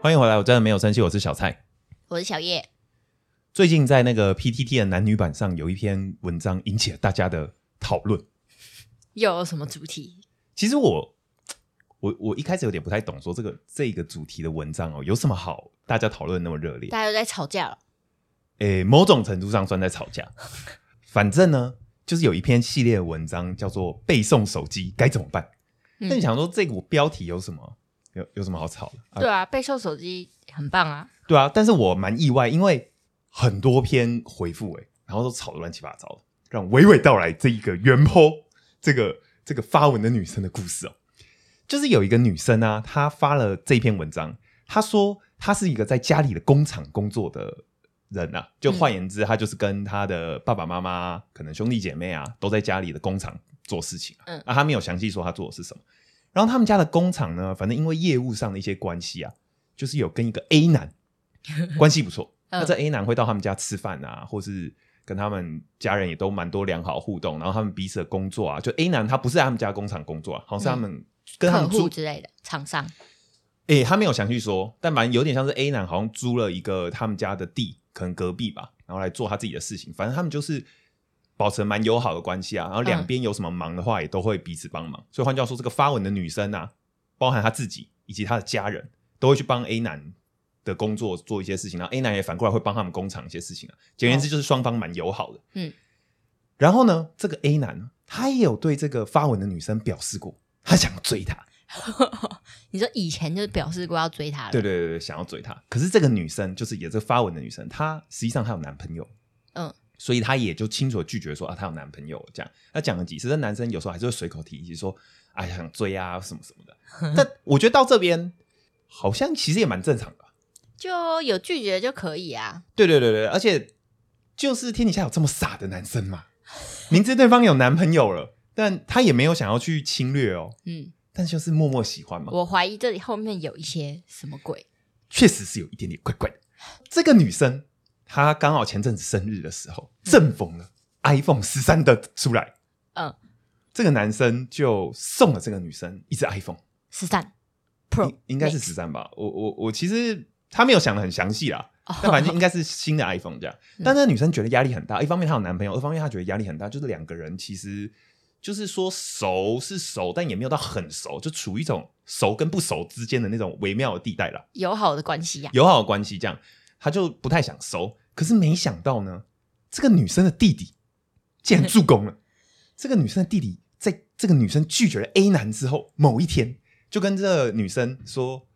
欢迎回来，我真的没有生气，我是小蔡。我是小叶，最近在那个 PTT 的男女版上有一篇文章引起了大家的讨论。又有什么主题？其实我我我一开始有点不太懂，说这个这个主题的文章哦，有什么好大家讨论那么热烈？大家都在吵架了。诶，某种程度上算在吵架。反正呢，就是有一篇系列的文章叫做“背诵手机该怎么办”。嗯那你想说这个标题有什么有有什么好吵的？啊对啊，备受手机很棒啊。对啊，但是我蛮意外，因为很多篇回复诶，然后都吵得乱七八糟的，让娓娓道来这一个原 po 这个这个发文的女生的故事哦。就是有一个女生啊，她发了这篇文章，她说她是一个在家里的工厂工作的人啊，就换言之，她就是跟她的爸爸妈妈、可能兄弟姐妹啊，都在家里的工厂做事情啊。嗯啊，他没有详细说他做的是什么。然后他们家的工厂呢，反正因为业务上的一些关系啊，就是有跟一个 A 男 关系不错。嗯那这 A 男会到他们家吃饭啊，或是跟他们家人也都蛮多良好互动，然后他们彼此的工作啊，就 A 男他不是在他们家工厂工作啊，好像是他们跟他客们租户之类的厂商，诶、他没有详细说，但反正有点像是 A 男好像租了一个他们家的地，可能隔壁吧，然后来做他自己的事情。反正他们就是保持蛮友好的关系啊，然后两边有什么忙的话，也都会彼此帮忙。所以换句话说，这个发文的女生啊，包含她自己以及她的家人，都会去帮 A 男的工作做一些事情，然后 A 男也反过来会帮他们工厂一些事情啊。简而言之，就是双方蛮友好的。嗯，然后呢，这个 A 男呢，他也有对这个发文的女生表示过，他想追她。你说以前就表示过要追她了，对对对对，想要追她。可是这个女生就是也这个发文的女生，她实际上她有男朋友，嗯，所以她也就清楚的拒绝说啊，她有男朋友这样。她讲了几次，这男生有时候还是会随口提一句说，哎，想追啊什么什么的。但我觉得到这边好像其实也蛮正常的。就有拒绝就可以啊。对对对对，而且就是天底下有这么傻的男生嘛，明知对方有男朋友了，但他也没有想要去侵略哦，嗯，但就是默默喜欢嘛。我怀疑这里后面有一些什么鬼。确实是有一点点怪怪的。这个女生她刚好前阵子生日的时候，正逢了 iPhone 十三的出来，嗯，这个男生就送了这个女生一只 iPhone，十三 Pro 应应该是十三吧。我我我其实他没有想的很详细啦，哦。但反正应该是新的 iPhone 这样。但那女生觉得压力很大，一方面她有男朋友，二方面她觉得压力很大，就是两个人其实就是说熟是熟，但也没有到很熟，就处于一种熟跟不熟之间的那种微妙的地带啦。友好的关系呀、友好的关系，这样他就不太想收。可是没想到呢，这个女生的弟弟竟然助攻了。这个女生的弟弟在这个女生拒绝了 A 男之后，某一天就跟这个女生说：“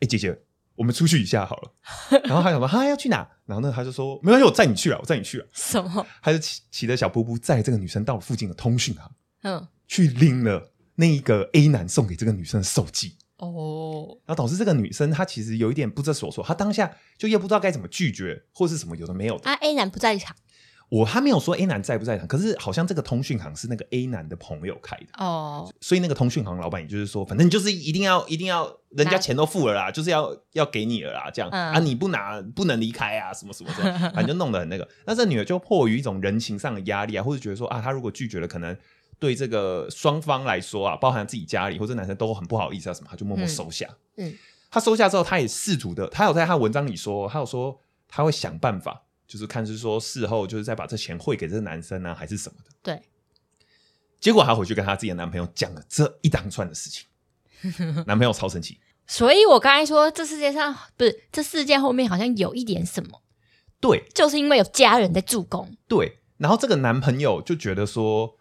哎、姐姐，我们出去一下好了。”然后他想说：“哈，要去哪？”然后呢，他就说：“没关系，我载你去啊，我载你去啊。什么？”他就骑骑着小布布载这个女生到了附近的通讯行，嗯，去拎了那一个 A 男送给这个女生的手机。哦，然后导致这个女生她其实有一点不知所措，她当下就也不知道该怎么拒绝或是什么有的没有的。啊，A 男不在场我他没有说 A 男在不在场，可是好像这个通讯行是那个 A 男的朋友开的，哦，所以那个通讯行老板也就是说，反正你就是一定要一定要人家拿钱都付了啦，就是要要给你了啦，这样、嗯啊你不拿不能离开啊，什么什么的，反正就弄得很那个。那这女的就迫于一种人情上的压力啊，或者觉得说啊，她如果拒绝了，可能。对这个双方来说啊，包含自己家里或者男生都很不好意思啊，什么，他就默默嗯收下。嗯，他收下之后，他也试图的，他有在他文章里说，他有说他会想办法，就是看是说事后就是再把这钱汇给这个男生呢、还是什么的。对，结果他回去跟他自己的男朋友讲了这一长串的事情，男朋友超生气，所以我刚才说这世界上不是这事件后面好像有一点什么，对就是因为有家人在助攻。对，然后这个男朋友就觉得说，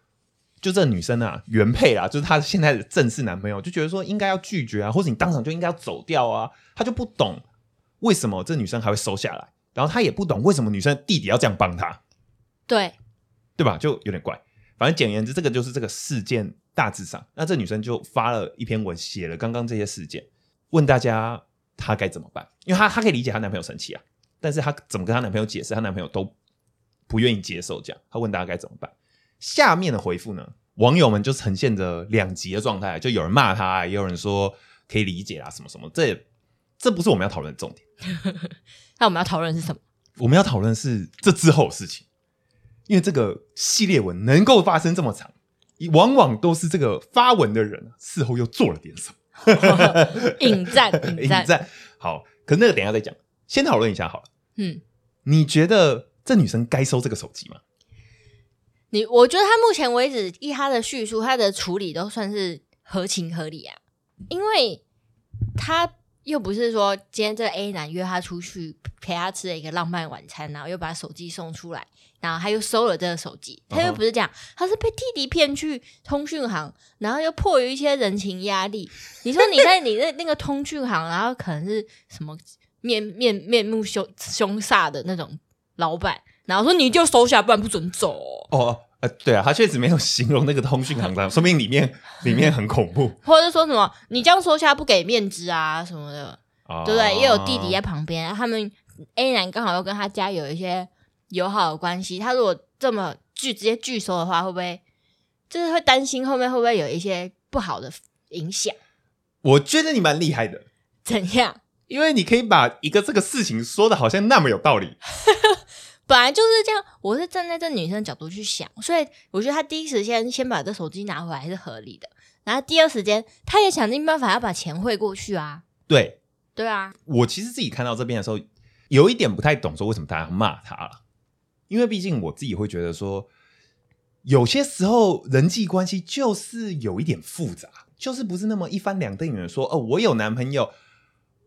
就这女生啊，原配啦，就是她现在的正式男朋友，就觉得说应该要拒绝啊，或者你当场就应该要走掉啊，她就不懂为什么这女生还会收下来，然后她也不懂为什么女生的弟弟要这样帮她，对，对吧？就有点怪。反正简而言之，这个就是这个事件大致上。那这女生就发了一篇文，写了刚刚这些事件，问大家她该怎么办。因为她她可以理解她男朋友生气啊，但是她怎么跟她男朋友解释，她男朋友都不愿意接受。这样，她问大家该怎么办。下面的回复呢，网友们就呈现着两极的状态，就有人骂他，也有人说可以理解啊，什么什么。这也这不是我们要讨论的重点。那我们要讨论的是什么？我们要讨论的是这之后的事情，因为这个系列文能够发生这么长，往往都是这个发文的人啊事后又做了点什么。引战，引战，引战好，可是那个等一下再讲，先讨论一下好了。嗯，你觉得这女生该收这个手机吗？你我觉得他目前为止，依他的叙述，他的处理都算是合情合理啊，因为他又不是说今天这个 A 男约他出去陪他吃了一个浪漫晚餐，然后又把手机送出来，然后他又收了这个手机，他又不是这样，他是被弟弟骗去通讯行，然后又迫于一些人情压力，你说你在 你那那个通讯行，然后可能是什么面面面目凶凶煞的那种老板，然后说你就收下，不然不准走哦、哦，呃，对啊，他确实没有形容那个通讯行当，说明里面里面很恐怖，或者是说什么你这样收下不给面子啊什么的，哦对不对？也有弟弟在旁边，他们 A 男刚好又跟他家有一些友好的关系，他如果这么拒直接拒收的话，会不会就是会担心后面会不会有一些不好的影响？我觉得你蛮厉害的，怎样？因为你可以把一个这个事情说的好像那么有道理。本来就是这样，我是站在这女生的角度去想，所以我觉得她第一时间先把这手机拿回来是合理的。然后第二时间，她也想尽办法要把钱汇过去啊，对对啊，我其实自己看到这边的时候，有一点不太懂，说为什么大家要骂他了。因为毕竟我自己会觉得说，有些时候人际关系就是有一点复杂，就是不是那么一翻两瞪眼的说，哦，我有男朋友，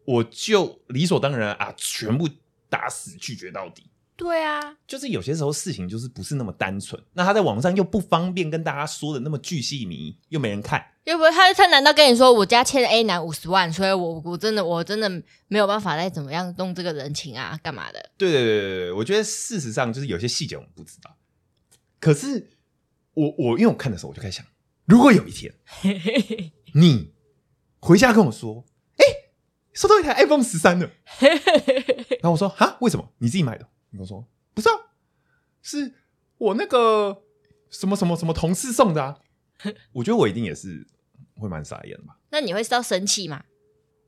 我就理所当然啊，全部打死拒绝到底。对啊，就是有些时候事情就是不是那么单纯，那他在网上又不方便跟大家说的那么巨细靡，又没人看。又不是他他难道跟你说我家欠 A 男五十万，所以我我真的我真的没有办法再怎么样弄这个人情啊，干嘛的？对对对对对，我觉得事实上就是有些细节我们不知道。可是我我因为我看的时候我就开始想，如果有一天 你回家跟我说，哎、收到一台 iPhone 十三了，然后我说哈，为什么？你自己买的？你跟我说不是啊，是我那个什么什么什么同事送的啊。我觉得我一定也是会蛮傻眼的吧。那你会知道生气吗？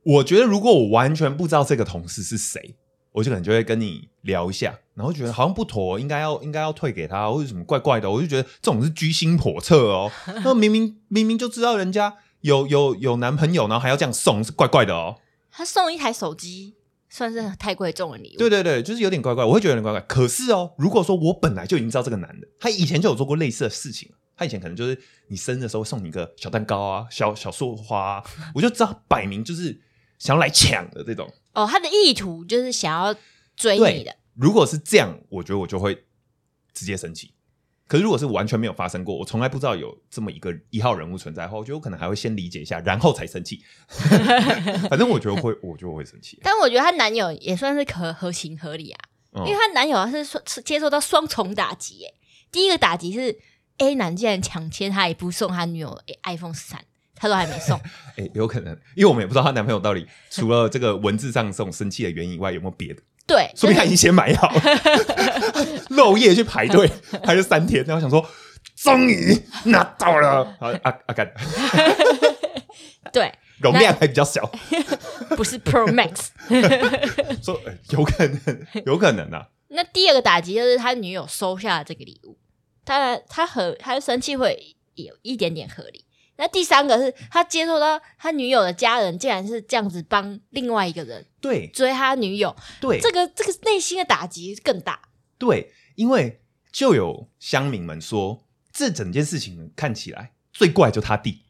我觉得如果我完全不知道这个同事是谁，我就可能就会跟你聊一下，然后觉得好像不妥，应该要应该要退给他，或者什么怪怪的，我就觉得这种是居心叵测哦。那明明明明就知道人家有有有男朋友，然后还要这样送，是怪怪的哦。他送一台手机，算是太贵重的礼物。对对对，就是有点怪怪，我会觉得有点怪怪。可是哦，如果说我本来就已经知道这个男的，他以前就有做过类似的事情，他以前可能就是你生日的时候送你一个小蛋糕啊，小小束花、啊，我就知道摆明就是想要来抢的这种。哦，他的意图就是想要追你的。如果是这样，我觉得我就会直接生气。可是如果是完全没有发生过，我从来不知道有这么一个一号人物存在的话，我觉得我可能还会先理解一下，然后才生气。反正我觉得会，我觉得我会生气。但我觉得她男友也算是合合情合理啊，嗯因为她男友是说是接受到双重打击耶。第一个打击是 A 男竟然抢先他一步送他女友 iPhone 十三，他都还没送。哎、有可能，因为我们也不知道她男朋友到底除了这个文字上这种生气的原因以外，有没有别的？对，说明他已经先买好了，漏夜去排队，排了三天，然后想说终于拿到了，啊啊啊干，对，容量还比较小，不是 Pro Max。说、哎有可能，有可能啊。那第二个打击就是他女友收下了这个礼物，当然他和他生气会有一点点合理。那第三个是他接受到他女友的家人竟然是这样子帮另外一个人对追他女友，对，这个这个内心的打击更大。对，因为就有乡民们说，这整件事情看起来最怪就他弟。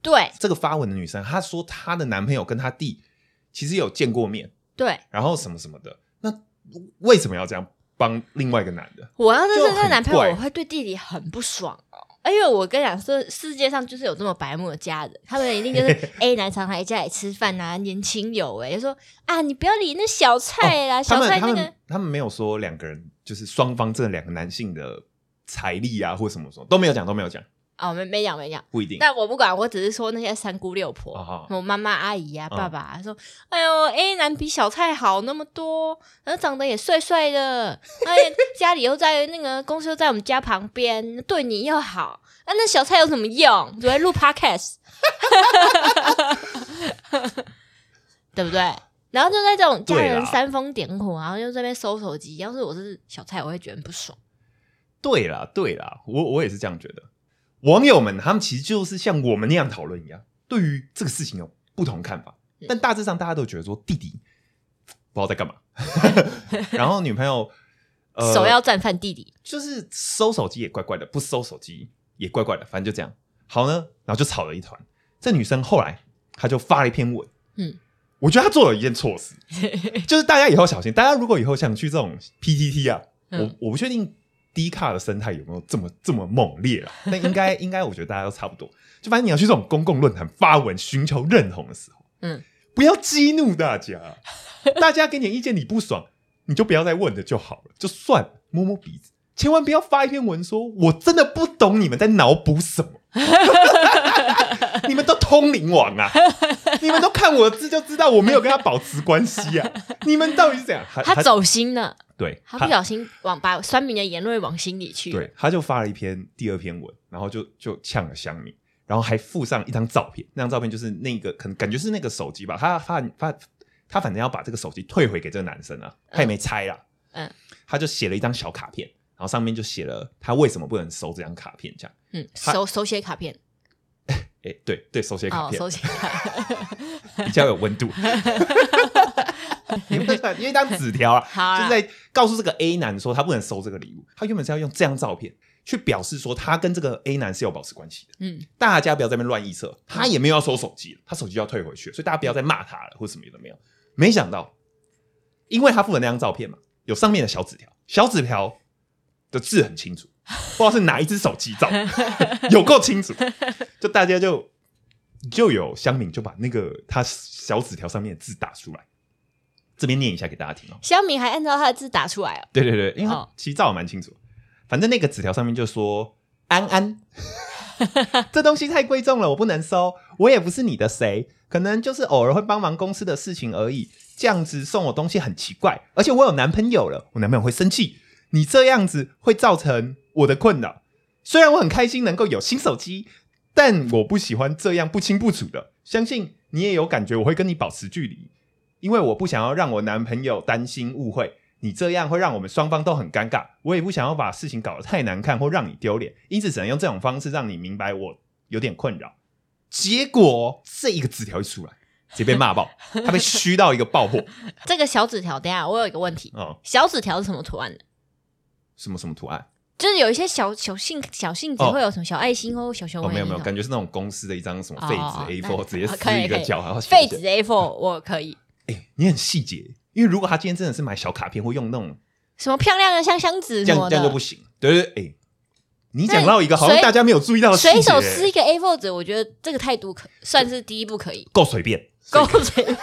对这个发文的女生，她说她的男朋友跟她弟其实有见过面，对，然后什么什么的。那为什么要这样帮另外一个男的？我要是这个男朋友，我会对弟弟很不爽哦。因为我跟你讲，世世界上就是有这么白目的家人，他们一定就是 A 男常常来家里吃饭啊，年轻有为，就说啊，你不要理那小菜啦，他小们他们菜那个他们没有说两个人就是双方这两个男性的财力啊，或什么什么都没有讲，都没有讲，哦，没没讲没讲。不一定。但我不管，我只是说那些三姑六婆，我妈妈、阿姨啊、嗯爸爸、啊、说：“哎呦，A 男比小蔡好那么多，然后长得也帅帅的，哎，家里又在那个公司又在我们家旁边，对你又好，啊，那小蔡有什么用？只会录 podcast，对不对？然后就在这种家人煽风点火，然后又这边收手机。要是我是小蔡，我会觉得很不爽。对啦，对啦，我我也是这样觉得。网友们他们其实就是像我们那样讨论一样，对于这个事情有不同看法，但大致上大家都觉得说弟弟不知道在干嘛，然后女朋友呃手要战犯弟弟，就是收手机也怪怪的，不收手机也怪怪的，反正就这样。好呢，然后就吵了一团。这女生后来她就发了一篇文，嗯，我觉得她做了一件错事，就是大家以后小心，大家如果以后想去这种 PTT 啊，嗯。我我不确定低卡的生态有没有这么这么猛烈啊，但应该应该我觉得大家都差不多。就反正你要去这种公共论坛发文寻求认同的时候，嗯，不要激怒大家，大家给你意见你不爽，你就不要再问了就好了，就算了，摸摸鼻子，千万不要发一篇文说我真的不懂你们在脑补什么。通灵王啊！你们都看我的字就知道我没有跟他保持关系啊！你们到底是怎样？他走心了，对，他不小心往把酸民的言论往心里去。对，他就发了一篇第二篇文，然后就就呛了香民，然后还附上一张照片，那张照片就是那个可能感觉是那个手机吧，他发发他反正要把这个手机退回给这个男生啊，他也没拆啦，嗯，他就写了一张小卡片，然后上面就写了他为什么不能收这张卡片，这样，嗯，手手写卡片，哎，对对，手写卡哦，片、手写卡，比较有温度，因为因为一张纸条啊，就是在告诉这个 A 男说他不能收这个礼物，他原本是要用这张照片去表示说他跟这个 A 男是有保持关系的。嗯，大家不要在那边乱臆测，他也没有要收手机了，他手机要退回去，所以大家不要再骂他了，或什么有的没有。没想到，因为他附的那张照片嘛，有上面的小纸条，小纸条的字很清楚，不知道是哪一只手机照，有够清楚，就大家就就有乡民就把那个他小纸条上面的字打出来，这边念一下给大家听哦。香明还按照他的字打出来哦。对对对，因为其实照得蛮清楚。反正那个纸条上面就说：“安安，这东西太贵重了，我不能收。我也不是你的谁，可能就是偶尔会帮忙公司的事情而已。这样子送我东西很奇怪，而且我有男朋友了，我男朋友会生气。你这样子会造成我的困扰。虽然我很开心能够有新手机，但我不喜欢这样不清不楚的。相信你也有感觉，我会跟你保持距离。”因为我不想要让我男朋友担心误会，你这样会让我们双方都很尴尬。我也不想要把事情搞得太难看或让你丢脸，因此只能用这种方式让你明白我有点困扰。结果这一个纸条一出来，直接被骂爆，他被虚到一个爆破。这个小纸条，等一下我有一个问题，哦、小纸条是什么图案的？什么什么图案？就是有一些小小信小信纸哦会有什么小爱心或小熊哦，维没有没有，感觉是那种公司的一张什么哦废哦纸 A4，、那直接撕一个角，然后废纸 A4 我可以。哎、你很细节，因为如果他今天真的是买小卡片，或用那种什么漂亮的香香纸这样这样就不行。对对对，哎、你讲到一个好像大家没有注意到的随手撕一个 A4 纸，我觉得这个态度可算是第一步可以，够随便，够随便。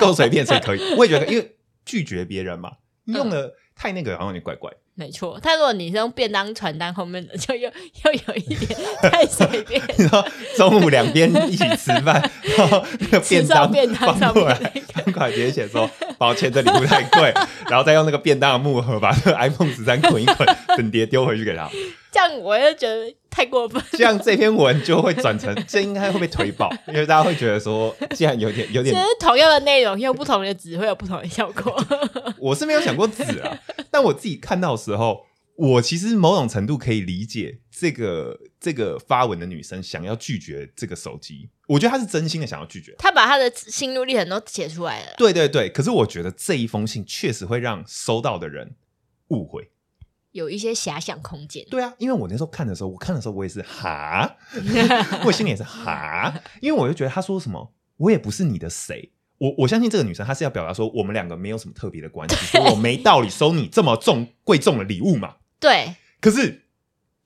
够随便，才可以。我也觉得，因为拒绝别人嘛，用的太那个，好像有点怪怪。没错，但如果你是用便当传单后面的，就又又有一点太随便。你知道中午两边一起吃饭，然后那个便当便当过来面那个，放过来直接写说抱歉，这礼物太贵，然后再用那个便当的木盒把这个 iPhone 十三捆一捆，整叠丢回去给他。这样我就觉得太过分。这样这篇文就会转成，这应该会被推爆，因为大家会觉得说，既然有点有点其实同样的内容，用不同的纸会有不同的效果。我是没有想过纸啊，但我自己看到的时候，我其实某种程度可以理解这个这个发文的女生想要拒绝这个手机，我觉得她是真心的想要拒绝。她把她的心路历程都写出来了，对对对，可是我觉得这一封信确实会让收到的人误会。有一些遐想空间。对啊，因为我那时候看的时候，我看的时候我也是哈，我心里也是哈，因为我就觉得他说什么，我也不是你的谁。我我相信这个女生她是要表达说我们两个没有什么特别的关系，所以我没道理收你这么重贵重的礼物嘛。对，可是，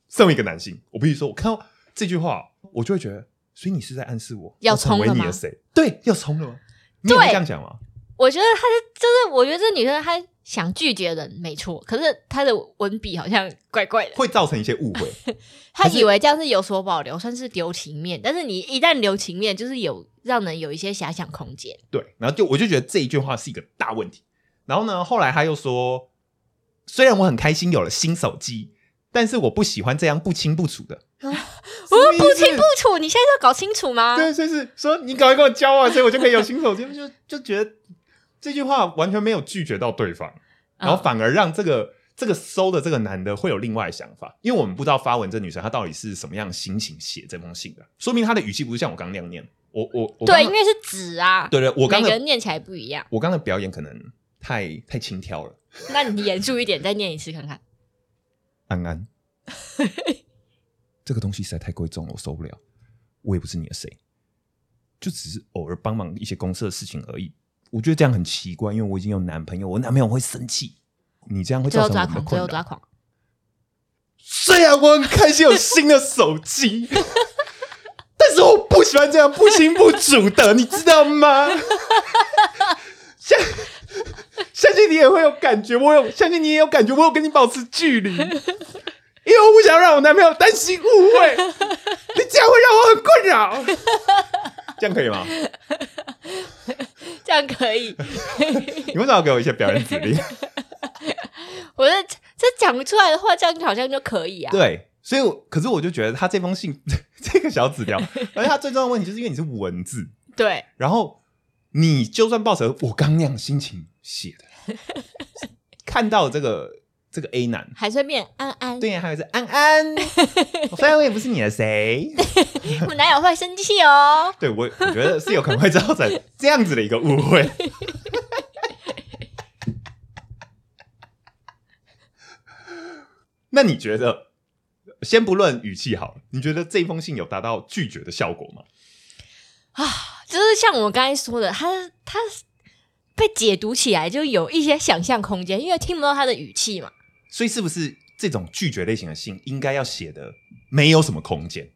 身为一个男性，我必须说，我看到这句话，我就会觉得，所以你是在暗示我要成为你的谁？对，要冲了吗？你也会对这样讲吗？我觉得她是就是，我觉得这女生她想拒绝人没错，可是他的文笔好像怪怪的。会造成一些误会。他以为这样是有所保留，算是留情面，但是你一旦留情面，就是有让人有一些遐想空间。对，然后就我就觉得这一句话是一个大问题。然后呢，后来他又说，虽然我很开心有了新手机，但是我不喜欢这样不清不楚的。我我不清不楚，你现在要搞清楚吗？对，就是说你赶快跟我交往，所以我就可以有新手机，就就觉得这句话完全没有拒绝到对方，然后嗯反而让这个这个收的这个男的会有另外的想法，因为我们不知道发文这女生她到底是什么样的心情写这封信的，说明她的语气不是像我刚刚那样念。我我对，因为是纸啊，对对，我刚每个人念起来不一样。我刚的表演可能太太轻佻了。那你严肃一点，再念一次看看。安安，这个东西实在太贵重了，我受不了。我也不是你的谁，就只是偶尔帮忙一些公司的事情而已。我觉得这样很奇怪，因为我已经有男朋友，我男朋友会生气，你这样会最造成抓狂。虽然我很开心有新的手机，但是我不喜欢这样不清不楚的，你知道吗？相相信你也会有感觉，我有相信你也有感觉，我有跟你保持距离，因为我不想让我男朋友担心误会，你这样会让我很困扰。这样可以吗？这样可以。你为什么要给我一些表演指令？我这这讲出来的话，这样好像就可以啊。对，所以我可是我就觉得他这封信 这个小纸条，而且他最重要的问题就是因为你是文字，对，然后你就算抱着我刚那样心情写的，看到这个这个 A 男，还顺便安安，对呀，还有是安安，虽 然我也不是你的谁，我男友会生气哦。对我我觉得是有可能会造成这样子的一个误会。那你觉得，先不论语气好了，你觉得这封信有达到拒绝的效果吗？啊就是像我刚才说的，他他被解读起来就有一些想象空间，因为听不到他的语气嘛。所以是不是这种拒绝类型的信应该要写的没有什么空间？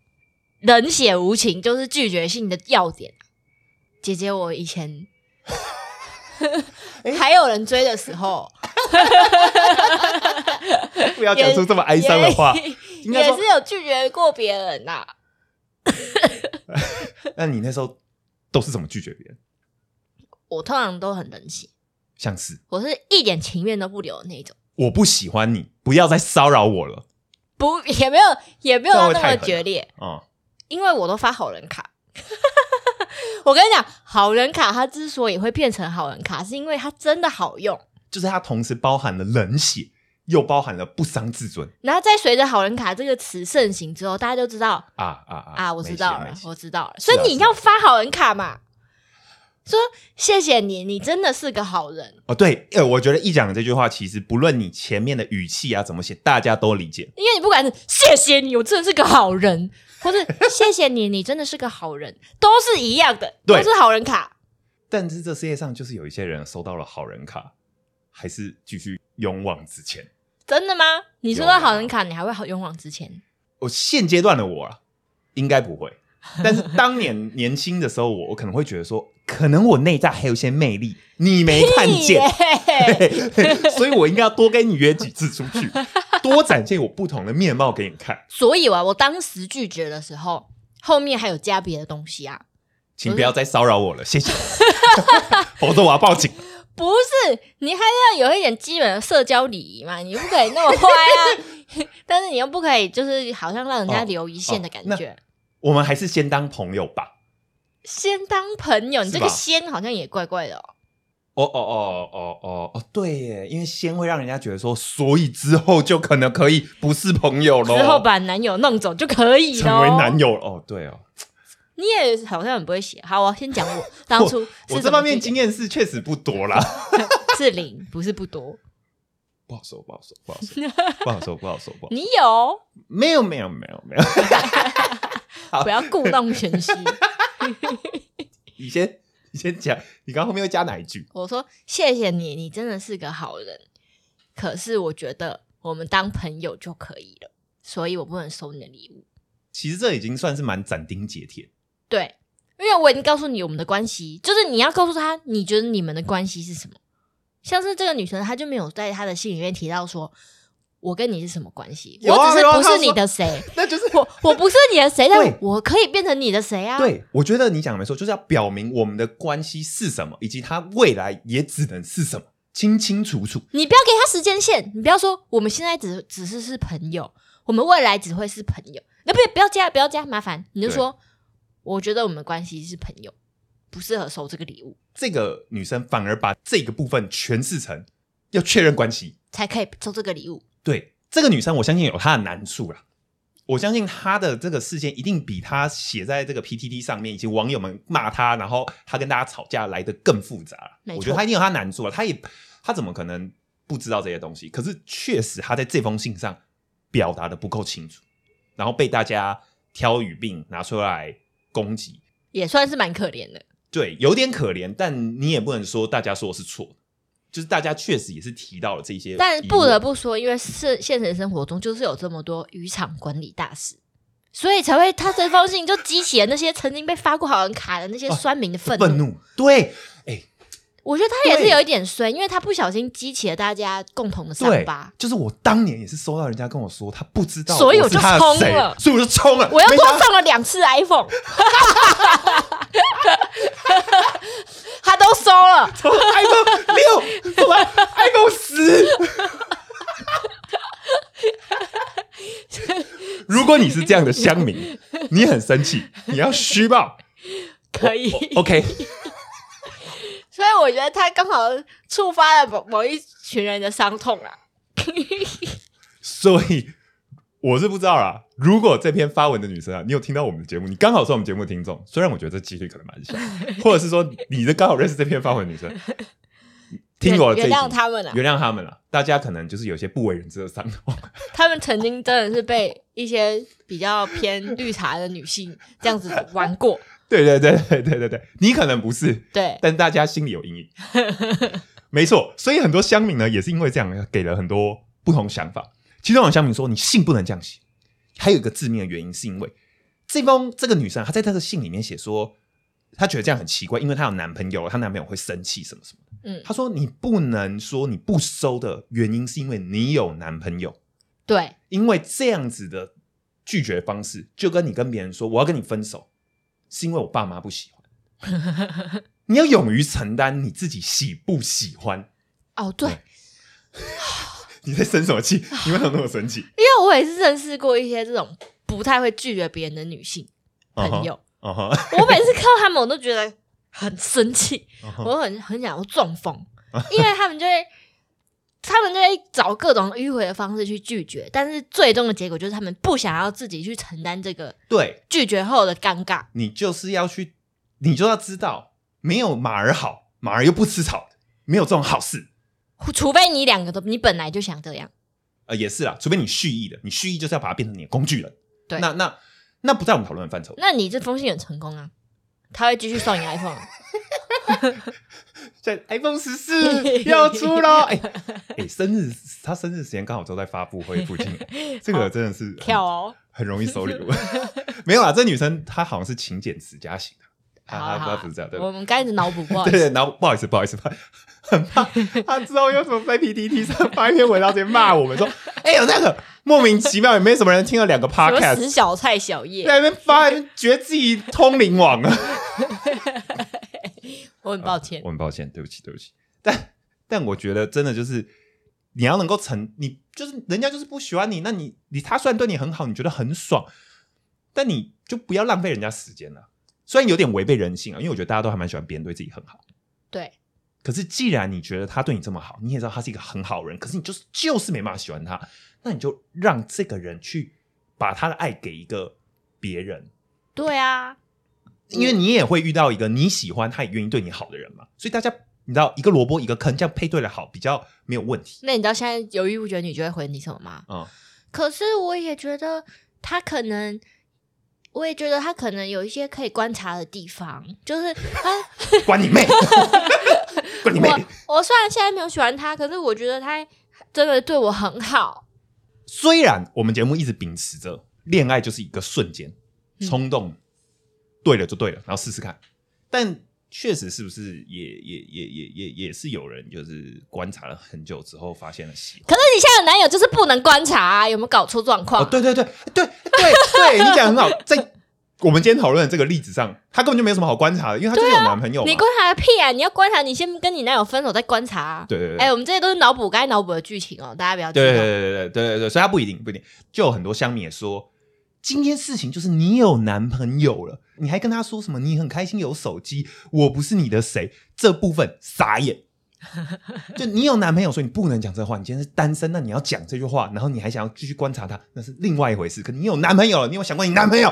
冷血无情就是拒绝性的要点。姐姐，我以前 还有人追的时候，不要讲出这么哀伤的话。也是有拒绝过别人呐、那你那时候都是怎么拒绝别人？我通常都很冷血，像是我是一点情面都不留的那种，我不喜欢你，不要再骚扰我了。不也没有也没有到那么决裂，嗯、因为我都发好人卡。我跟你讲，好人卡它之所以会变成好人卡，是因为它真的好用。就是它同时包含了冷血，又包含了不伤自尊然后在随着“好人卡”这个词盛行之后，大家就知道啊啊啊！啊，我知道了我知道了。所以你要发好人卡嘛，说谢谢你，你真的是个好人，哦，对，呃，我觉得一讲这句话，其实不论你前面的语气啊怎么写，大家都理解。因为你不管是谢谢你，我真的是个好人，或是谢谢你，你真的是个好人，都是一样的，对都是好人卡。但是这世界上就是有一些人收到了好人卡，还是继续勇往直前。真的吗？你收有啊到好人卡，你还会好勇往直前？我现阶段的我啊，应该不会。但是当年 年轻的时候，我我可能会觉得说，可能我内在还有一些魅力，你没看见，耶 所以我应该要多跟你约几次出去，多展现我不同的面貌给你看。所以啊，我当时拒绝的时候，后面还有加别的东西啊。请不要再骚扰我了，谢谢，否则我要报警。不是，你还要有一点基本的社交礼仪嘛，你不可以那么坏啊，但是你又不可以就是好像让人家哦留一线的感哦觉。我们还是先当朋友吧。先当朋友，你这个“先”好像也怪怪的哦。哦哦哦哦哦哦，对耶，因为先会让人家觉得说，所以之后就可能可以不是朋友喽，之后把男友弄走就可以了。成为男。友哦，对哦，你也好像很不会写。好，我先讲我 当初我是这方面经验验是确实不多啦，是零，不是不多。不好说，不好说，不好说，不好说，不好说，不好说，你有，没有没有没有没有，不要故弄玄虚。你先你先讲，你刚刚后面又加哪一句？我说谢谢你，你真的是个好人。可是我觉得我们当朋友就可以了，所以我不能收你的礼物。其实这已经算是蛮斩钉截铁，对，因为我已经告诉你我们的关系，就是你要告诉他，你觉得你们的关系是什么。像是这个女生，她就没有在她的信里面提到说，我跟你是什么关系，啊我只是不是你的谁，那就是我我不是你的谁，但我可以变成你的谁啊？，对，我觉得你讲的没错，就是要表明我们的关系是什么，以及他未来也只能是什么，清清楚楚。你不要给他时间线，你不要说我们现在只只是是朋友，我们未来只会是朋友。那不不要加，不要加，麻烦你就说，我觉得我们的关系是朋友，不适合收这个礼物。这个女生反而把这个部分诠释成要确认关系。才可以收这个礼物。对这个女生，我相信有她的难处啦。我相信她的这个事件一定比她写在这个 PTT 上面，以及网友们骂她，然后她跟大家吵架来的更复杂我觉得她一定有她难处啊，她也她怎么可能不知道这些东西？可是确实她在这封信上表达的不够清楚，然后被大家挑语病拿出来攻击，也算是蛮可怜的。对，有点可怜，但你也不能说大家说的是错的，就是大家确实也是提到了这些，但不得不说，因为是现实生活中就是有这么多渔场管理大师，所以才会他这封信就激起了那些曾经被发过好人卡的那些酸民的愤怒。愤怒，对，哎、我觉得他也是有一点衰，因为他不小心激起了大家共同的伤疤，。就是我当年也是收到人家跟我说他不知道，所以我就冲了所以我就冲了，我又多送了两次 iPhone，他都收了。iPhone 六，什么 iPhone 十。如果你是这样的乡民，你很生气，你要虚报可以，，OK？所以我觉得他刚好触发了某某一群人的伤痛啊。所以我是不知道啦。如果这篇发文的女生啊，你有听到我们的节目，你刚好是我们节目的听众，虽然我觉得这几率可能蛮小，或者是说你的刚好认识这篇发文的女生，听我的原集谅他们了，原谅他们了。大家可能就是有些不为人知的伤痛，他们曾经真的是被一些比较偏绿茶的女性这样子玩过。对对对对对对对，你可能不是，对，但大家心里有阴影。没错，所以很多乡民呢也是因为这样给了很多不同想法。其中有乡民说你信不能这样写，还有一个致命的原因是因为这封这个女生她在她的信里面写说，她觉得这样很奇怪，因为她有男朋友了，她男朋友会生气什么什么。嗯，她说你不能说你不收的原因是因为你有男朋友，对，因为这样子的拒绝方式，就跟你跟别人说我要跟你分手，是因为我爸妈不喜欢。你要勇于承担你自己喜不喜欢。哦，对，对你在生什么气？你为什么那么生气？因为我也是认识过一些这种不太会拒绝别人的女性朋友，我每次看到他们，我都觉得很生气，我很很想要中风，因为他们就会。他们就会找各种迂回的方式去拒绝，但是最终的结果就是他们不想要自己去承担这个对拒绝后的尴尬。你就是要去，你就要知道，没有马儿好，马儿又不吃草，没有这种好事。除非你两个都，你本来就想这样，呃，也是啦，除非你蓄意的，你蓄意就是要把它变成你的工具人。对那那那不在我们讨论的范畴。那你这封信很成功啊，他会继续送你 iPhone。在 iPhone 十四要出喽！哎哎，生日他生日时间刚好都在发布会附近，这个真的是很跳哦，很容易收礼物。没有啦，这女生她好像是勤俭持家型的，她她好好她不是这样，对我们刚开始脑补，不好意对思，对，然后不好意思，不好意思，很怕 他之后又什么在 PPT 上发一篇文章，直接骂我们说，哎、有那个莫名其妙，也没什么人听了两个 podcast，死小菜小叶，在那边发，觉得自己通灵王啊。我很抱歉我。很抱歉，对不起，对不起。但但我觉得真的就是你要能够成，你就是人家就是不喜欢你，那你你他虽然对你很好，你觉得很爽，但你就不要浪费人家时间了。虽然有点违背人性啊，因为我觉得大家都还蛮喜欢别人对自己很好。对，可是既然你觉得他对你这么好，你也知道他是一个很好人，可是你就是就是没办法喜欢他，那你就让这个人去把他的爱给一个别人，对啊，因为你也会遇到一个你喜欢他也愿意对你好的人嘛，所以大家你知道一个萝卜一个坑，这样配对的好比较没有问题。那你知道现在犹豫不决你就会回你什么吗？嗯、可是我也觉得他可能，我也觉得他可能有一些可以观察的地方，就是他，关你妹，关你妹！我我虽然现在没有喜欢他，可是我觉得他真的对我很好。虽然我们节目一直秉持着恋爱就是一个瞬间嗯冲动，对了就对了，然后试试看，但确实是不是也也也也也也是有人就是观察了很久之后发现了喜可是你现在的男友就是不能观察啊有没有搞错状况？对对对对对对你讲很好 在我们今天讨论的这个例子上他根本就没有什么好观察的因为他就是有男朋友你观察个屁啊你要观察你先跟你男友分手再观察啊。对对对。哎我们这些都是脑补该脑补的剧情哦大家不要对对对对对对对所以他不一定不一定。就有很多香蜜也说今天事情就是你有男朋友了，你还跟他说什么你很开心有手机，我不是你的谁，这部分傻眼，就你有男朋友，所以你不能讲这话。你今天是单身，那你要讲这句话，然后你还想要继续观察他，那是另外一回事。可你有男朋友了，你有想过你男朋友？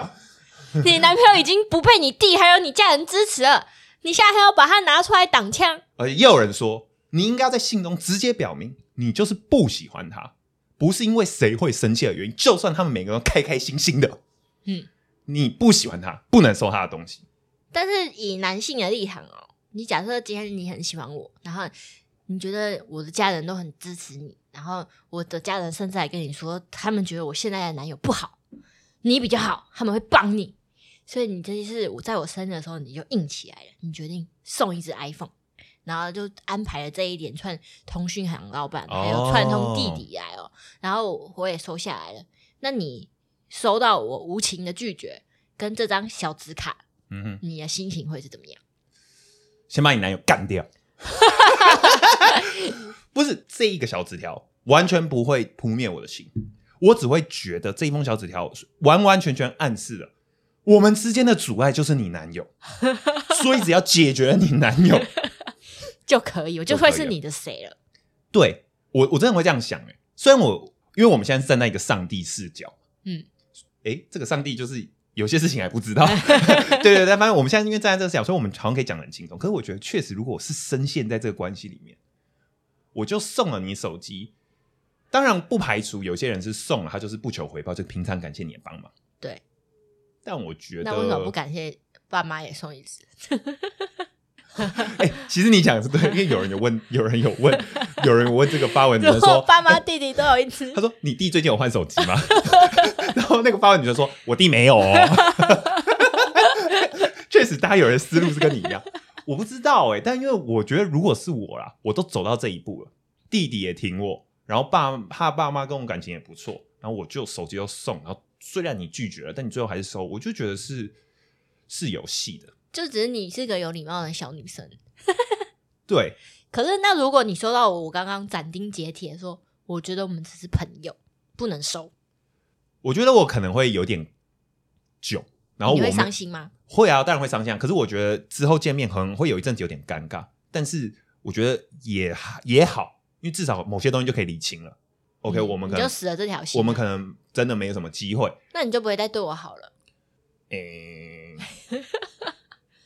你男朋友已经不被你弟还有你家人支持了，你现在还要把他拿出来挡枪？而且也有人说，你应该要在信中直接表明，你就是不喜欢他，不是因为谁会生气的原因。就算他们每个人都开开心心的，嗯，你不喜欢他，不能收他的东西。但是以男性的立场哦，你假设今天你很喜欢我，然后你觉得我的家人都很支持你，然后我的家人甚至还跟你说，他们觉得我现在的男友不好，你比较好，他们会帮你。所以你这一次我在我生日的时候，你就硬起来了，你决定送一只 iPhone，然后就安排了这一连串通讯行老板还有串通弟弟来哦，然后我也收下来了。那你收到我无情的拒绝跟这张小纸卡，嗯哼，你的心情会是怎么样？先把你男友干掉。不是这一个小纸条，完全不会扑灭我的心，我只会觉得这一封小纸条完完全全暗示了我们之间的阻碍就是你男友，所以只要解决了你男友，就可以，我就会是你的谁了。对我我真的会这样想哎、虽然我因为我们现在站在一个上帝视角，嗯，哎，这个上帝就是有些事情还不知道，对对对，反正我们现在因为站在这个视角，所以我们好像可以讲得很轻松。可是我觉得确实，如果我是深陷在这个关系里面，我就送了你手机，当然不排除有些人是送了，他就是不求回报，就平常感谢你的帮忙。对，但我觉得，那为什么不感谢爸妈也送一只？哎、其实你讲的是对，因为有人有问，有人有问，有人有问这个发文女生说，爸妈弟弟都有一只他，说：“你弟最近有换手机吗？”然后那个发文女生说：“我弟没有哦。”确实，大家有人思路是跟你一样，我不知道哎、但因为我觉得，如果是我啦，我都走到这一步了，弟弟也挺我，然后爸他爸妈跟我感情也不错，然后我就手机又送，然后虽然你拒绝了，但你最后还是收，我就觉得是是有戏的。就只是你是个有礼貌的小女生。对，可是那如果你收到我刚刚斩钉截铁说，我觉得我们只是朋友，不能收，我觉得我可能会有点囧，然后你会伤心吗？会啊，当然会伤心啊。可是我觉得之后见面可能会有一阵子有点尴尬，但是我觉得也也好，因为至少某些东西就可以理清了。OK，、嗯我们可能你就死了这条心，我们可能真的没有什么机会。那你就不会再对我好了。诶、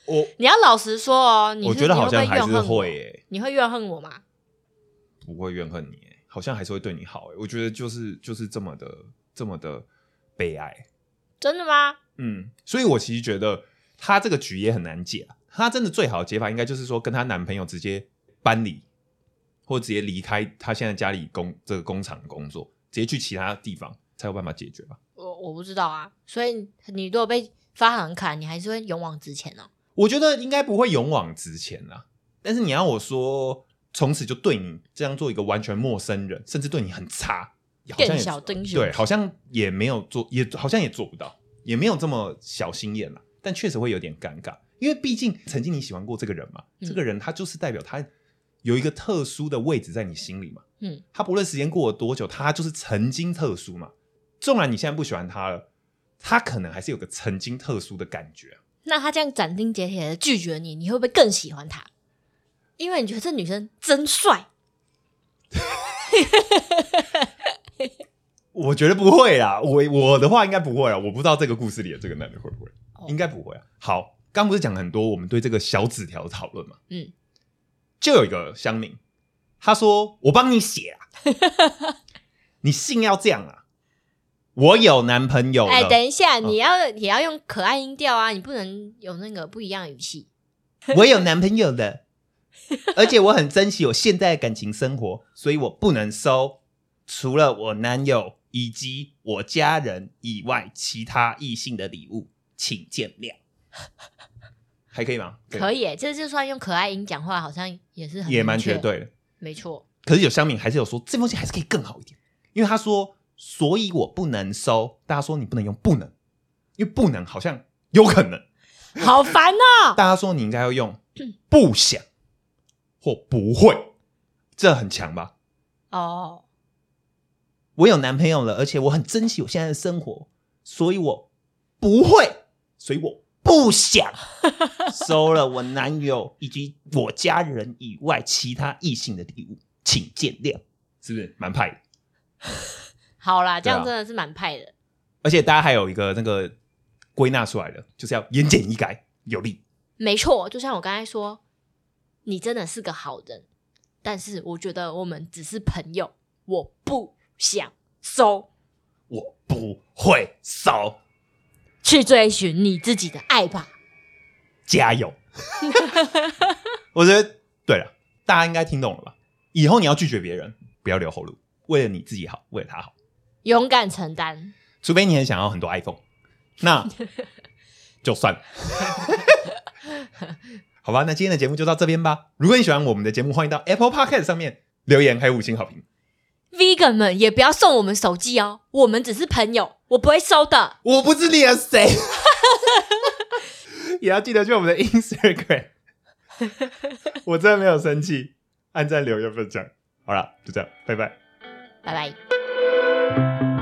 我你要老实说哦，你我觉得好像还是你会你会怨恨我吗？不会怨恨你、欸，好像还是会对你好、欸。我觉得就是就是这么的这么的悲哀。真的吗？嗯，所以我其实觉得她这个局也很难解啊。她真的最好的解法应该就是说，跟她男朋友直接搬离，或直接离开她现在家里工这个工厂工作，直接去其他地方才有办法解决吧。我我不知道啊。所以你如果被发行卡，你还是会勇往直前哦。我觉得应该不会勇往直前啦。但是你要我说，从此就对你这样做一个完全陌生人，甚至对你很差，好像更也对，好像也没有做，也好像也做不到，也没有这么小心眼啦。但确实会有点尴尬，因为毕竟曾经你喜欢过这个人嘛，嗯这个人他就是代表他有一个特殊的位置在你心里嘛。嗯，他不论时间过了多久，他就是曾经特殊嘛。纵然你现在不喜欢他了，他可能还是有个曾经特殊的感觉啊。那他这样斩钉截铁的拒绝你，你会不会更喜欢他？因为你觉得这女生真帅，我觉得不会啦，我我的话应该不会啊，我不知道这个故事里的这个男的会不会，哦。应该不会啊。好，刚不是讲很多我们对这个小纸条的讨论嘛，嗯，就有一个乡民，他说我帮你写啊，你信要这样啊，我有男朋友了，哎，等一下，嗯你要也要用可爱音调啊，你不能有那个不一样的语气。我有男朋友的，而且我很珍惜我现在的感情生活，所以我不能收除了我男友以及我家人以外其他异性的礼物，请见谅。还可以吗？可以耶，这就算用可爱音讲话，好像也是很也蛮绝，对的。没错。可是有乡民还是有说这封信还是可以更好一点，因为他说，所以我不能收。大家说你不能用不能，因为不能好像有可能。好烦哦！大家说你应该要用 不想或不会，这很强吧？哦，我有男朋友了，而且我很珍惜我现在的生活，所以我不会，所以我不不想 收了我男友以及我家人以外其他异性的礼物，请见谅。是不是蛮派的？好啦，这样真的是蛮派的。而且大家还有一个那个归纳出来的，就是要言简意赅，有力。没错，就像我刚才说，你真的是个好人，但是我觉得我们只是朋友，我不想收，我不会收，去追寻你自己的爱吧。加油！我觉得对了，大家应该听懂了吧？以后你要拒绝别人，不要留后路，为了你自己好，为了他好。勇敢承担，除非你很想要很多 iPhone，那 就算了。好吧，那今天的节目就到这边吧。如果你喜欢我们的节目，欢迎到 Apple Podcast 上面留言，还有五星好评。vegan 们也不要送我们手机哦，我们只是朋友，我不会收的。我不是你的谁，也要记得去我们的 Instagram。我真的没有生气，按赞、留言、分享。好了，就这样，拜拜。拜拜。Thank you.